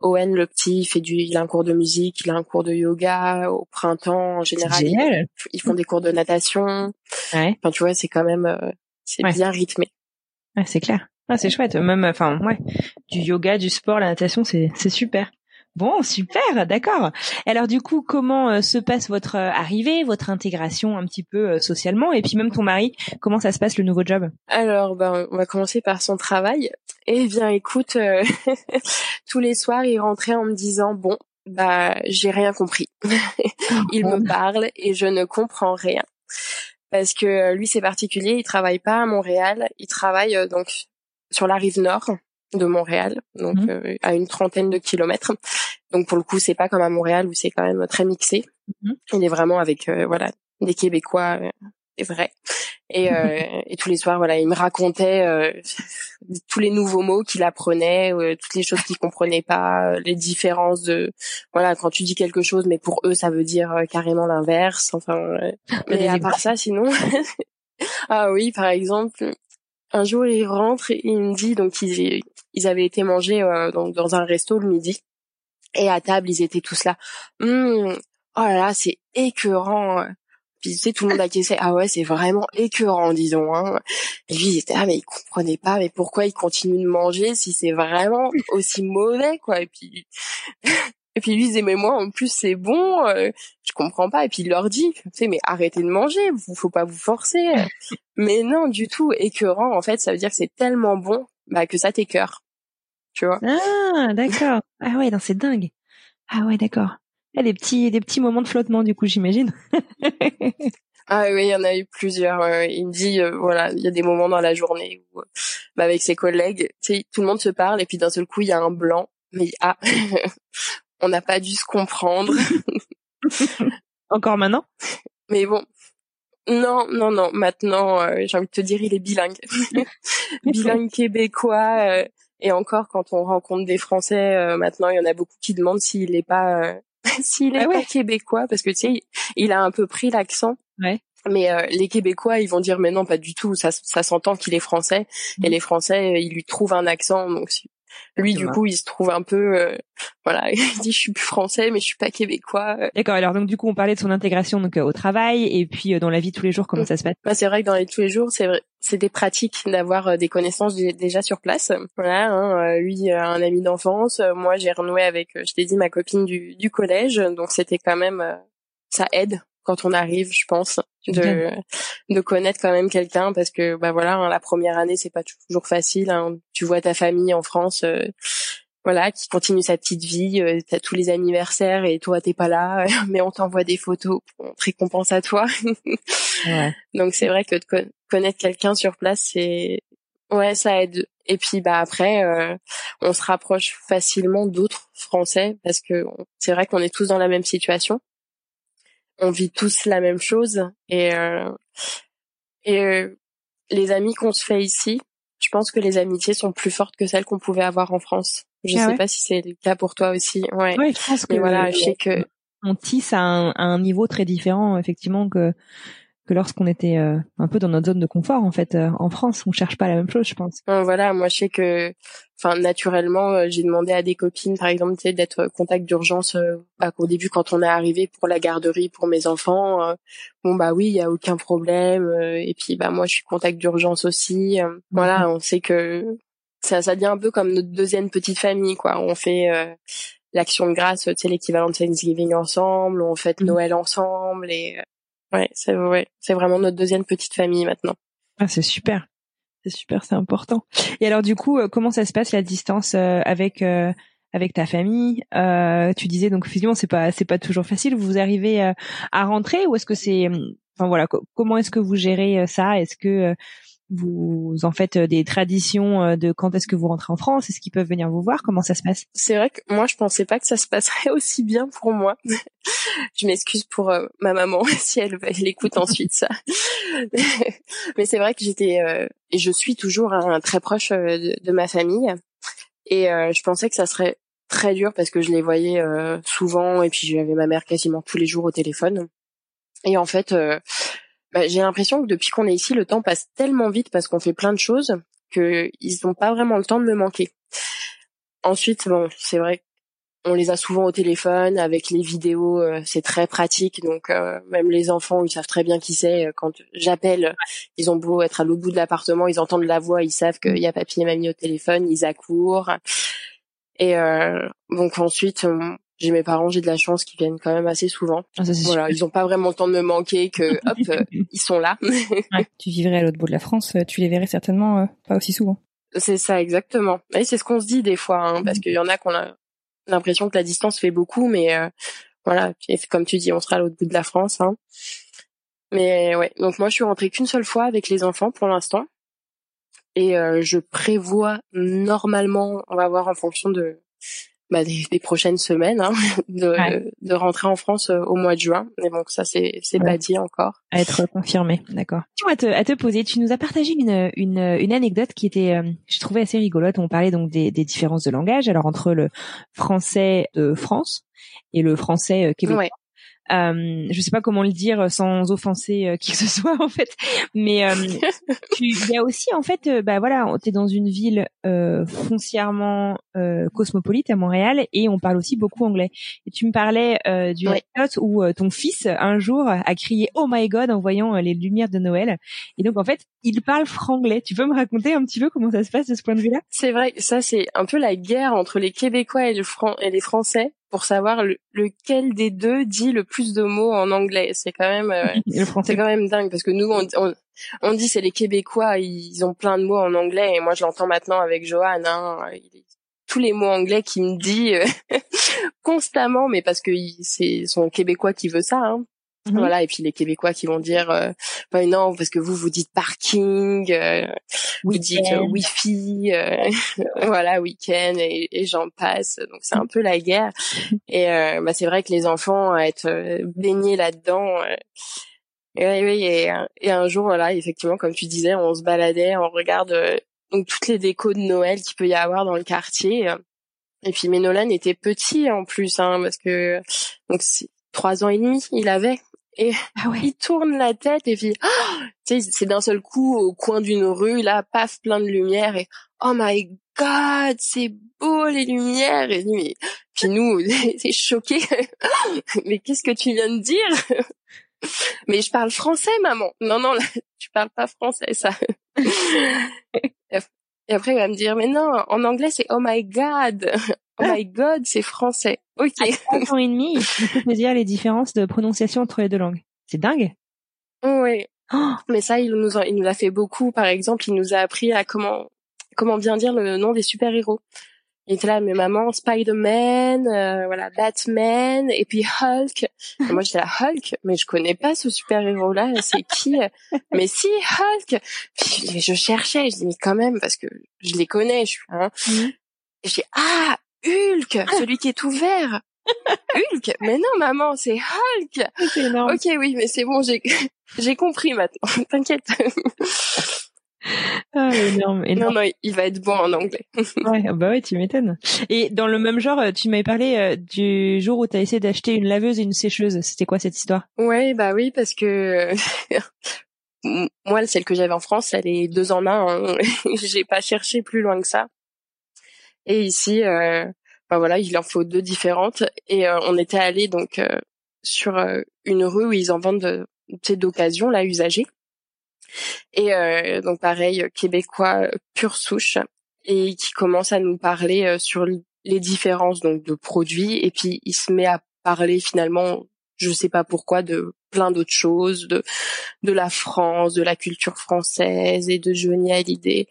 Speaker 1: Owen, le petit, il fait du, il a un cours de musique, il a un cours de yoga au printemps en général. Ils, font des cours de natation.
Speaker 3: Ouais.
Speaker 1: Enfin, tu vois, c'est quand même, euh, c'est bien rythmé.
Speaker 3: Ouais, c'est clair. Ah, c'est chouette. Même, enfin, ouais, du yoga, du sport, la natation, c'est, c'est super. Bon, super, d'accord. Alors du coup, comment euh, se passe votre euh, arrivée, votre intégration un petit peu euh, socialement, et puis même ton mari, comment ça se passe le nouveau job?
Speaker 1: Alors, ben, on va commencer par son travail. Eh bien, écoute, tous les soirs, il rentrait en me disant bon, bah, j'ai rien compris. il me parle et je ne comprends rien parce que lui, c'est particulier. Il travaille pas à Montréal, il travaille donc sur la rive nord de Montréal, donc mmh. euh, à une trentaine de kilomètres. Donc pour le coup, c'est pas comme à Montréal où c'est quand même très mixé. Mmh. Il est vraiment avec euh, voilà des Québécois, euh, c'est vrai. Et, et tous les soirs, voilà, il me racontait tous les nouveaux mots qu'il apprenait, toutes les choses qu'il comprenait pas, les différences de voilà quand tu dis quelque chose, mais pour eux ça veut dire carrément l'inverse. Enfin, mais à part ça, sinon. ah oui, par exemple, un jour il rentre et il me dit donc ils, ils avaient été manger euh, donc dans un resto le midi. Et à table ils étaient tous là. Hum, oh là là c'est écœurant puis tu sais tout le monde acquiesçait. Ah ouais c'est vraiment écœurant disons hein. Et lui il était ah mais il comprenait pas mais pourquoi il continue de manger si c'est vraiment aussi mauvais quoi? Et puis et puis lui disait mais moi en plus c'est bon, euh, je comprends pas. Et puis il leur dit, tu sais mais arrêtez de manger, vous faut pas vous forcer. mais non du tout, écœurant en fait ça veut dire que c'est tellement bon bah que ça t'écœure, tu vois.
Speaker 3: Ah d'accord. Ah ouais c'est dingue. Ah ouais d'accord. Il y a des petits des petits moments de flottement du coup j'imagine.
Speaker 1: Ah oui, il y en a eu plusieurs. il me dit, euh, voilà, il y a des moments dans la journée où, bah, avec ses collègues, tu sais, tout le monde se parle et puis d'un seul coup, il y a un blanc. Mais ah, on n'a pas dû se comprendre.
Speaker 3: Encore maintenant?
Speaker 1: Mais bon. Non, non, non. Maintenant, euh, j'ai envie de te dire, il est bilingue. bilingue québécois. Euh, et encore, quand on rencontre des Français, euh, maintenant, il y en a beaucoup qui demandent s'il n'est pas, s'il est ah pas québécois, parce que tu sais, il a un peu pris l'accent.
Speaker 3: Ouais.
Speaker 1: Mais les Québécois, ils vont dire mais non, pas du tout. Ça, ça s'entend qu'il est français. Et mmh. les Français, ils lui trouvent un accent. Donc lui, du coup, il se trouve un peu, euh, voilà, il dit je suis plus français, mais je suis pas québécois.
Speaker 3: D'accord. Alors donc du coup, on parlait de son intégration donc euh, au travail et puis euh, dans la vie tous les jours, comment mm. ça se passe?
Speaker 1: Bah, c'est vrai que dans la vie tous les jours, c'est c'est des pratiques d'avoir des connaissances déjà sur place. Voilà, hein, lui un ami d'enfance, moi j'ai renoué avec, je t'ai dit ma copine du, du collège, donc c'était quand même ça aide quand on arrive, je pense, de de connaître quand même quelqu'un parce que bah voilà, hein, la première année c'est pas toujours facile. Hein. Tu vois ta famille en France, euh, voilà, qui continue sa petite vie. Euh, T'as tous les anniversaires et toi t'es pas là, mais on t'envoie des photos pour te récompense à toi. ouais. Donc c'est vrai que de connaître quelqu'un sur place, c'est ouais, ça aide. Et puis bah après, euh, on se rapproche facilement d'autres Français parce que c'est vrai qu'on est tous dans la même situation on vit tous la même chose et euh, et euh, les amis qu'on se fait ici, je pense que les amitiés sont plus fortes que celles qu'on pouvait avoir en France. Je ah sais pas si c'est le cas pour toi aussi. Ouais.
Speaker 3: je pense que voilà, je sais que on tisse à un, à un niveau très différent effectivement que que lorsqu'on était un peu dans notre zone de confort en fait en France. On cherche pas la même chose, je pense.
Speaker 1: Voilà, moi je sais que, enfin naturellement, j'ai demandé à des copines, par exemple, d'être contact d'urgence bah, au début quand on est arrivé pour la garderie pour mes enfants. bon bah oui, il y a aucun problème. et puis bah moi je suis contact d'urgence aussi. Voilà, on sait que ça, ça devient un peu comme notre deuxième petite famille, quoi. On fait l'action de grâce, tu sais, l'équivalent de Thanksgiving ensemble, on fête mmh. Noël ensemble et euh, ouais, c'est ouais, c'est vraiment notre deuxième petite famille maintenant.
Speaker 3: Ah, c'est super. C'est super, c'est important. Et alors du coup, euh, comment ça se passe la distance euh, avec avec ta famille? Tu disais donc effectivement, c'est pas c'est pas toujours facile. Vous arrivez à rentrer ou est-ce que c'est enfin voilà, comment est-ce que vous gérez ça? Est-ce que vous en faites euh, des traditions euh, de quand est-ce que vous rentrez en France Est-ce qu'ils peuvent venir vous voir Comment ça se passe?
Speaker 1: C'est vrai que moi, je pensais pas que ça se passerait aussi bien pour moi. je m'excuse pour euh, ma maman si elle, elle écoute ensuite ça. Mais c'est vrai que j'étais et je suis toujours hein, très proche de, ma famille. Et je pensais que ça serait très dur parce que je les voyais souvent et puis j'avais ma mère quasiment tous les jours au téléphone. Et en fait, bah, j'ai l'impression que depuis qu'on est ici, le temps passe tellement vite parce qu'on fait plein de choses qu'ils n'ont pas vraiment le temps de me manquer. Ensuite, bon, c'est vrai on les a souvent au téléphone avec les vidéos, euh, c'est très pratique. Donc euh, même les enfants, ils savent très bien qui c'est. Quand j'appelle, ils ont beau être à l'autre bout de l'appartement, ils entendent la voix, ils savent qu'il y a papy et mamie au téléphone, ils accourent. Et euh, donc ensuite, j'ai mes parents, j'ai de la chance qu'ils viennent quand même assez souvent. Ah, voilà, ils ont pas vraiment le temps de me manquer que hop, euh, ils sont là.
Speaker 3: tu vivrais à l'autre bout de la France, euh, tu les verrais certainement euh, pas aussi souvent.
Speaker 1: C'est ça exactement. Et c'est ce qu'on se dit des fois, hein, parce qu'il y en a qu'on a l'impression que la distance fait beaucoup, mais voilà, comme tu dis, on sera à l'autre bout de la France. Hein. Mais ouais, donc moi je suis rentrée qu'une seule fois avec les enfants pour l'instant, et je prévois normalement, on va voir en fonction de bah, des, prochaines semaines hein, de, de rentrer en France euh, au mois de juin. Mais bon, ça c'est c'est pas dit encore.
Speaker 3: À être confirmé, d'accord. À te, à te poser, tu nous as partagé une une, une anecdote qui était, euh, je trouvais assez rigolote. On parlait donc des, des différences de langage, alors entre le français de France et le français euh, québécois. Euh, je sais pas comment le dire sans offenser euh, qui que ce soit en fait, mais euh, il y a aussi en fait, euh, bah voilà, t'es dans une ville euh, foncièrement cosmopolite à Montréal et on parle aussi beaucoup anglais. Et tu me parlais du ouais. où ton fils un jour a crié Oh my God en voyant les lumières de Noël. Et donc en fait, il parle franglais. Tu peux me raconter un petit peu comment ça se passe de ce point de vue-là?
Speaker 1: C'est vrai, ça c'est un peu la guerre entre les Québécois et, le Fran et les Français pour savoir lequel des deux dit le plus de mots en anglais. C'est quand même, euh, c'est quand même dingue parce que nous, on, on, dit c'est les Québécois, ils ont plein de mots en anglais et moi je l'entends maintenant avec Johan. Hein, tous les mots anglais qu'il me dit euh, constamment, mais parce que c'est son Québécois qui veut ça. Hein. Mhm. Voilà, et puis les Québécois qui vont dire euh, bah, non parce que vous vous dites parking, euh, vous dites euh, wifi, euh, voilà week-end et, et j'en passe. Donc c'est un peu la guerre. Et euh, bah, c'est vrai que les enfants à être baignés là-dedans. et, et, et, un jour voilà effectivement comme tu disais on se baladait, on regarde donc toutes les décos de Noël qu'il peut y avoir dans le quartier. Et puis Ménolan était petit en plus, hein, parce que donc trois ans et demi il avait et ah il tourne la tête et puis oh, tu sais c'est d'un seul coup au coin d'une rue là paf plein de lumière et oh my god c'est beau les lumières et puis nous c'est choqué mais qu'est-ce que tu viens de dire? Mais je parle français maman. Non non là, tu parles pas français ça. Et après il va me dire mais non en anglais c'est oh my god Oh my god, c'est français. Ok.
Speaker 3: À ans et demi, il peut dire les différences de prononciation entre les deux langues. C'est dingue.
Speaker 1: Oui. Oh. Mais ça, il nous, a, il nous a fait beaucoup. Par exemple, il nous a appris à comment, comment bien dire le nom des super-héros. Il était là, mais maman, Spider-Man, euh, voilà, Batman, et puis Hulk. Et moi, j'étais là, Hulk, mais je connais pas ce super-héros-là, c'est qui? Mais si, Hulk puis, Je cherchais, je dis, mais quand même, parce que je les connais, je hein. Mm. Et je dis, ah, Hulk, ah. celui qui est ouvert. Hulk Mais non, maman, c'est Hulk.
Speaker 3: C'est énorme.
Speaker 1: Ok, oui, mais c'est bon, j'ai j'ai compris maintenant. T'inquiète.
Speaker 3: ah, énorme, énorme.
Speaker 1: Non, non, il va être bon en anglais.
Speaker 3: ouais, bah ouais, tu m'étonnes. Et dans le même genre, tu m'avais parlé euh, du jour où tu as essayé d'acheter une laveuse et une sécheuse. C'était quoi cette histoire?
Speaker 1: Ouais, bah oui, parce que moi, celle que j'avais en France, elle est deux en un. Hein. J'ai pas cherché plus loin que ça. Et ici, euh, voilà, il en faut deux différentes. Et euh, on était allé donc euh, sur euh, une rue où ils en vendent d'occasion, là, usagées. Et donc pareil, québécois pure souche, et qui commence à nous parler sur les différences donc de produits. Et puis il se met à parler finalement, je sais pas pourquoi, de plein d'autres choses, de de la France, de la culture française et de Johnny Hallyday.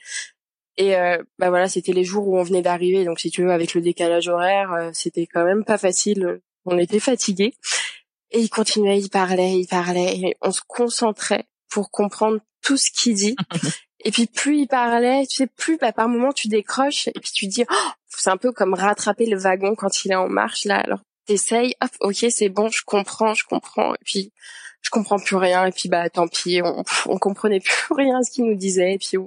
Speaker 1: Et euh, bah voilà, c'était les jours où on venait d'arriver, donc si tu veux, avec le décalage horaire, euh, c'était quand même pas facile. On était fatigués. Et il continuait, il parlait, il parlait, et on se concentrait pour comprendre tout ce qu'il dit. et puis plus il parlait, tu sais, plus bah, par moment tu décroches, et puis tu dis, oh, c'est un peu comme rattraper le wagon quand il est en marche là. Alors t'essayes, hop, ok, c'est bon, je comprends, je comprends, et puis je comprends plus rien et puis bah tant pis on, on comprenait plus rien à ce qu'il nous disait et puis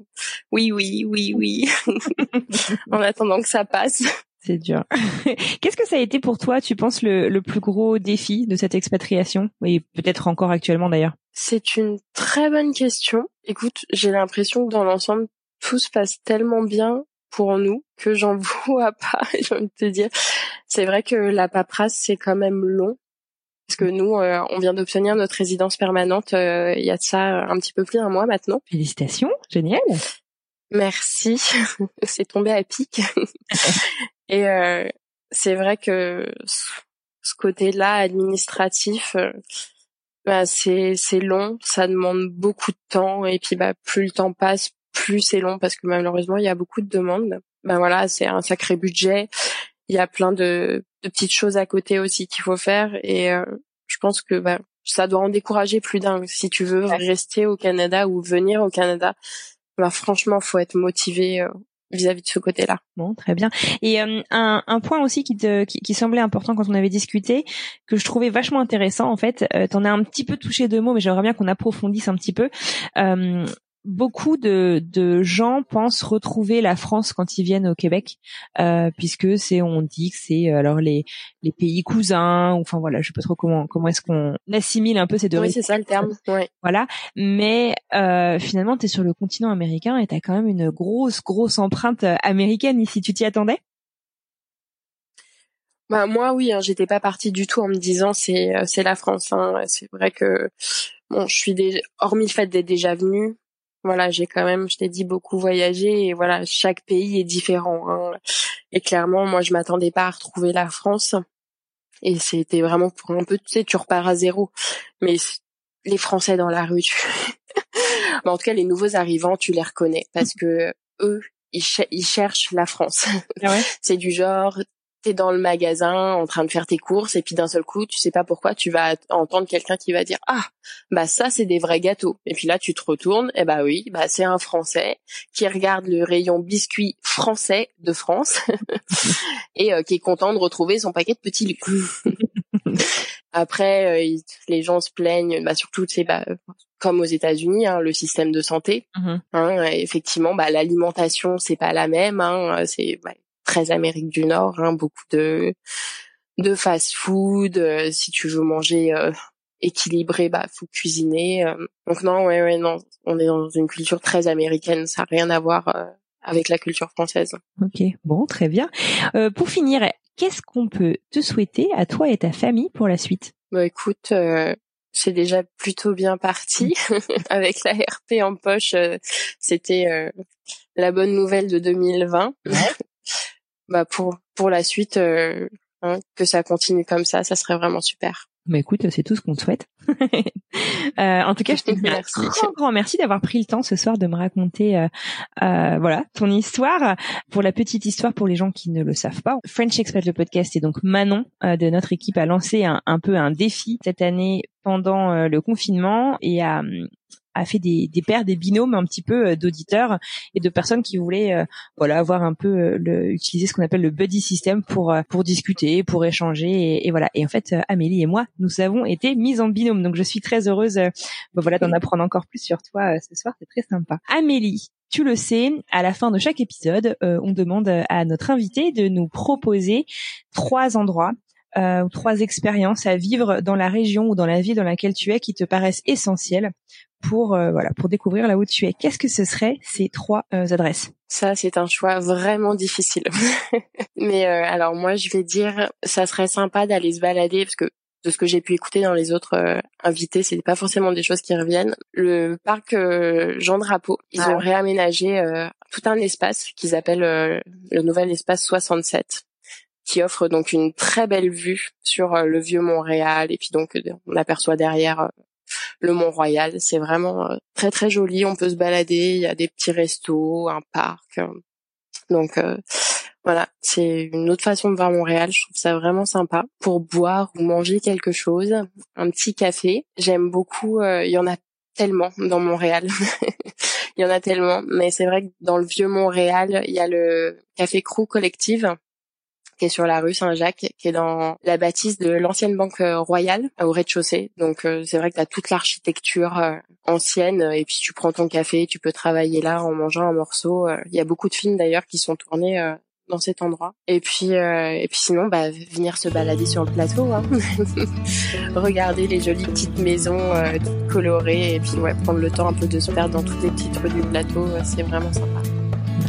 Speaker 1: oui oui oui oui en attendant que ça passe
Speaker 3: c'est dur. Qu'est-ce que ça a été pour toi, tu penses, le, le plus gros défi de cette expatriation? Et peut-être encore actuellement d'ailleurs.
Speaker 1: C'est une très bonne question. Écoute, j'ai l'impression que dans l'ensemble, tout se passe tellement bien pour nous que j'en vois pas, j'ai envie de te dire. C'est vrai que la paperasse, c'est quand même long parce que nous, euh, on vient d'obtenir notre résidence permanente euh, il y a de ça un petit peu plus d'un mois maintenant.
Speaker 3: Félicitations, génial.
Speaker 1: Merci, c'est tombé à pic. Et euh, c'est vrai que ce côté-là administratif, bah, c'est c'est long, ça demande beaucoup de temps et puis bah plus le temps passe, plus c'est long parce que malheureusement il y a beaucoup de demandes. Ben voilà, c'est un sacré budget. Il y a plein de de petites choses à côté aussi qu'il faut faire et euh, je pense que bah, ça doit en décourager plus d'un. Si tu veux rester au Canada ou venir au Canada, bah franchement, faut être motivé euh, vis-à-vis de ce côté-là.
Speaker 3: Bon, très bien. Et euh, un, un, point aussi qui, te, qui, semblait important quand on avait discuté, que je trouvais vachement intéressant en fait, euh, t'en as un petit peu touché deux mots, mais j'aimerais bien qu'on approfondisse un petit peu. Euh, beaucoup de, de, gens pensent retrouver la France quand ils viennent au Québec, euh, puisque c'est on dit que c'est euh, alors les les pays cousins, enfin voilà, je sais pas trop comment comment est-ce qu'on assimile un peu ces deux.
Speaker 1: Oui, c'est ça le terme. Ouais.
Speaker 3: Voilà, mais euh, finalement, tu es sur le continent américain et tu as quand même une grosse grosse empreinte euh, américaine ici. Tu t'y attendais?
Speaker 1: Bah moi oui, hein, j'étais pas partie du tout en me disant c'est euh, c'est la France. Hein. C'est vrai que bon, je suis des hormis le fait d'être déjà venue, voilà, j'ai quand même, je t'ai dit, beaucoup voyagé et voilà, chaque pays est différent. Hein. Et clairement, moi, je m'attendais pas à retrouver la France. Et c'était vraiment pour un peu, tu sais, tu repars à zéro. Mais les Français dans la rue, tu... en tout cas, les nouveaux arrivants, tu les reconnais parce que eux, ils, ils cherchent la France. Ah c'est du genre, dans le magasin en train de faire tes courses et puis d'un seul coup, tu sais pas pourquoi, tu vas entendre quelqu'un qui va dire ah bah ça c'est des vrais gâteaux. Et puis là tu te retournes et bah oui, bah c'est un Français qui regarde le rayon biscuits français de France et euh, qui est content de retrouver son paquet de petits luxe. Après, euh, les gens se plaignent, bah surtout c'est bah, comme aux États-Unis, hein, le système de santé. Mm-hmm. Hein, effectivement, bah l'alimentation c'est pas la même. Hein, c'est bah, très Amérique du Nord, hein, beaucoup de de fast-food. Euh, si tu veux manger euh, équilibré, bah faut cuisiner. Euh. Donc non, ouais, ouais, non, on est dans une culture très américaine. Ça n'a rien à voir avec la culture française.
Speaker 3: Ok, bon, très bien. pour finir, qu'est-ce qu'on peut te souhaiter à toi et ta famille pour la suite?
Speaker 1: Bah écoute, c'est déjà plutôt bien parti avec la RP en poche. C'était la bonne nouvelle de 2020 bah pour pour la suite euh, hein, que ça continue comme ça, ça serait vraiment super.
Speaker 3: Mais écoute, c'est tout ce qu'on te souhaite. euh, en tout cas, je te dis un grand, grand merci d'avoir pris le temps ce soir de me raconter, euh, euh, voilà, ton histoire. Pour la petite histoire, pour les gens qui ne le savent pas, French Expat le podcast et donc Manon euh, de notre équipe a lancé un, un, peu un défi cette année pendant euh, le confinement et a a fait des, des paires, des binômes un petit peu euh, d'auditeurs et de personnes qui voulaient euh, voilà avoir un peu euh, le, utiliser ce qu'on appelle le buddy system pour pour discuter, pour échanger et, voilà. Et en fait, Amélie et moi, nous avons été mises en binôme. Donc je suis très heureuse, bah, voilà, d'en apprendre encore plus sur toi ce soir. C'est très sympa. Amélie, tu le sais, à la fin de chaque épisode, on demande à notre invité de nous proposer trois endroits euh, ou trois expériences à vivre dans la région ou dans la ville dans laquelle tu es qui te paraissent essentielles pour euh, voilà pour découvrir là où tu es. Qu'est-ce que ce serait ces trois euh, adresses?
Speaker 1: Ça c'est un choix vraiment difficile. Mais alors moi je vais dire ça serait sympa d'aller se balader parce que de ce que j'ai pu écouter dans les autres invités, c'est pas forcément des choses qui reviennent. Le parc Jean Drapeau, ils ah ont réaménagé tout un espace qu'ils appellent le nouvel espace 67 qui offre donc une très belle vue sur euh, le vieux Montréal et puis donc euh, on aperçoit derrière euh, le Mont Royal. C'est vraiment très très joli. On peut se balader. Il y a des petits restos, un parc. Donc voilà, c'est une autre façon de voir Montréal. Je trouve ça vraiment sympa pour boire ou manger quelque chose, un petit café. J'aime beaucoup. Il y en a tellement dans Montréal. il y en a tellement, mais c'est vrai que dans le vieux Montréal, il y a le café Crew Collective qui est sur la rue Saint-Jacques, qui est dans la bâtisse de l'ancienne banque euh, royale au rez-de-chaussée. Donc euh, c'est vrai que tu as toute l'architecture euh, ancienne et puis tu prends ton café, tu peux travailler là en mangeant un morceau. Il y a beaucoup de films d'ailleurs qui sont tournés dans cet endroit. Et puis et puis sinon bah venir se balader sur le plateau, hein. regarder les jolies petites maisons colorées et puis ouais prendre le temps un peu de se perdre dans toutes les petites rues du plateau, c'est vraiment sympa.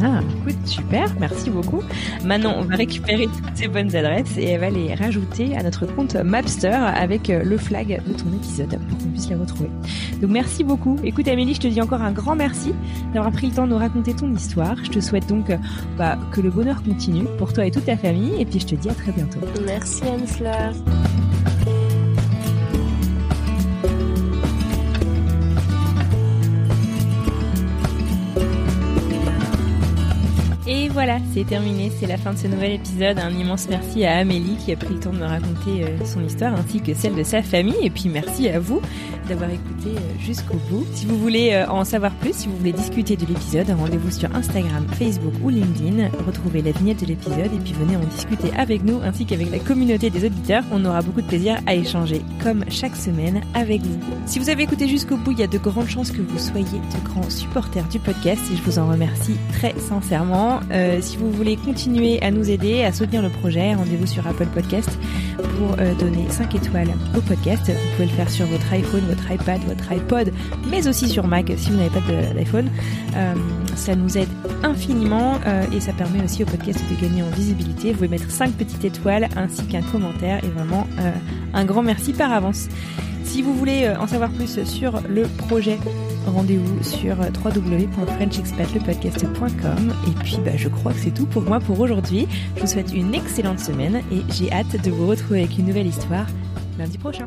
Speaker 3: Ah, écoute, super, merci beaucoup. Maintenant, on va récupérer toutes ces bonnes adresses et elle va les rajouter à notre compte Mapster avec euh, le flag de ton épisode pour qu'on puisse les retrouver. Donc merci beaucoup. Écoute Amélie, je te dis encore un grand merci d'avoir pris le temps de nous raconter ton histoire. Je te souhaite donc bah, que le bonheur continue pour toi et toute ta famille et puis je te dis à très bientôt.
Speaker 1: Merci Anne-Fleur.
Speaker 3: Et voilà, c'est terminé, c'est la fin de ce nouvel épisode. Un immense merci à Amélie qui a pris le temps de me raconter euh, son histoire ainsi que celle de sa famille. Et puis merci à vous d'avoir écouté euh, jusqu'au bout. Si vous voulez euh, en savoir plus, si vous voulez discuter de l'épisode, rendez-vous sur Instagram, Facebook ou LinkedIn. Retrouvez la vignette de l'épisode et puis venez en discuter avec nous ainsi qu'avec la communauté des auditeurs. On aura beaucoup de plaisir à échanger comme chaque semaine avec vous. Si vous avez écouté jusqu'au bout, il y a de grandes chances que vous soyez de grands supporters du podcast et je vous en remercie très sincèrement. Euh, si vous voulez continuer à nous aider, à soutenir le projet, rendez-vous sur Apple Podcast pour euh, donner 5 étoiles au podcast. Vous pouvez le faire sur votre iPhone, votre iPad, votre iPod, mais aussi sur Mac si vous n'avez pas d'iPhone. Euh, ça nous aide infiniment et ça permet aussi au podcast de gagner en visibilité. Vous pouvez mettre 5 petites étoiles ainsi qu'un commentaire et vraiment un grand merci par avance. Si vous voulez en savoir plus sur le projet rendez-vous sur www.frenchexpatlepodcast.com. Et puis, bah, je crois que c'est tout pour moi pour aujourd'hui. Je vous souhaite une excellente semaine et j'ai hâte de vous retrouver avec une nouvelle histoire lundi prochain.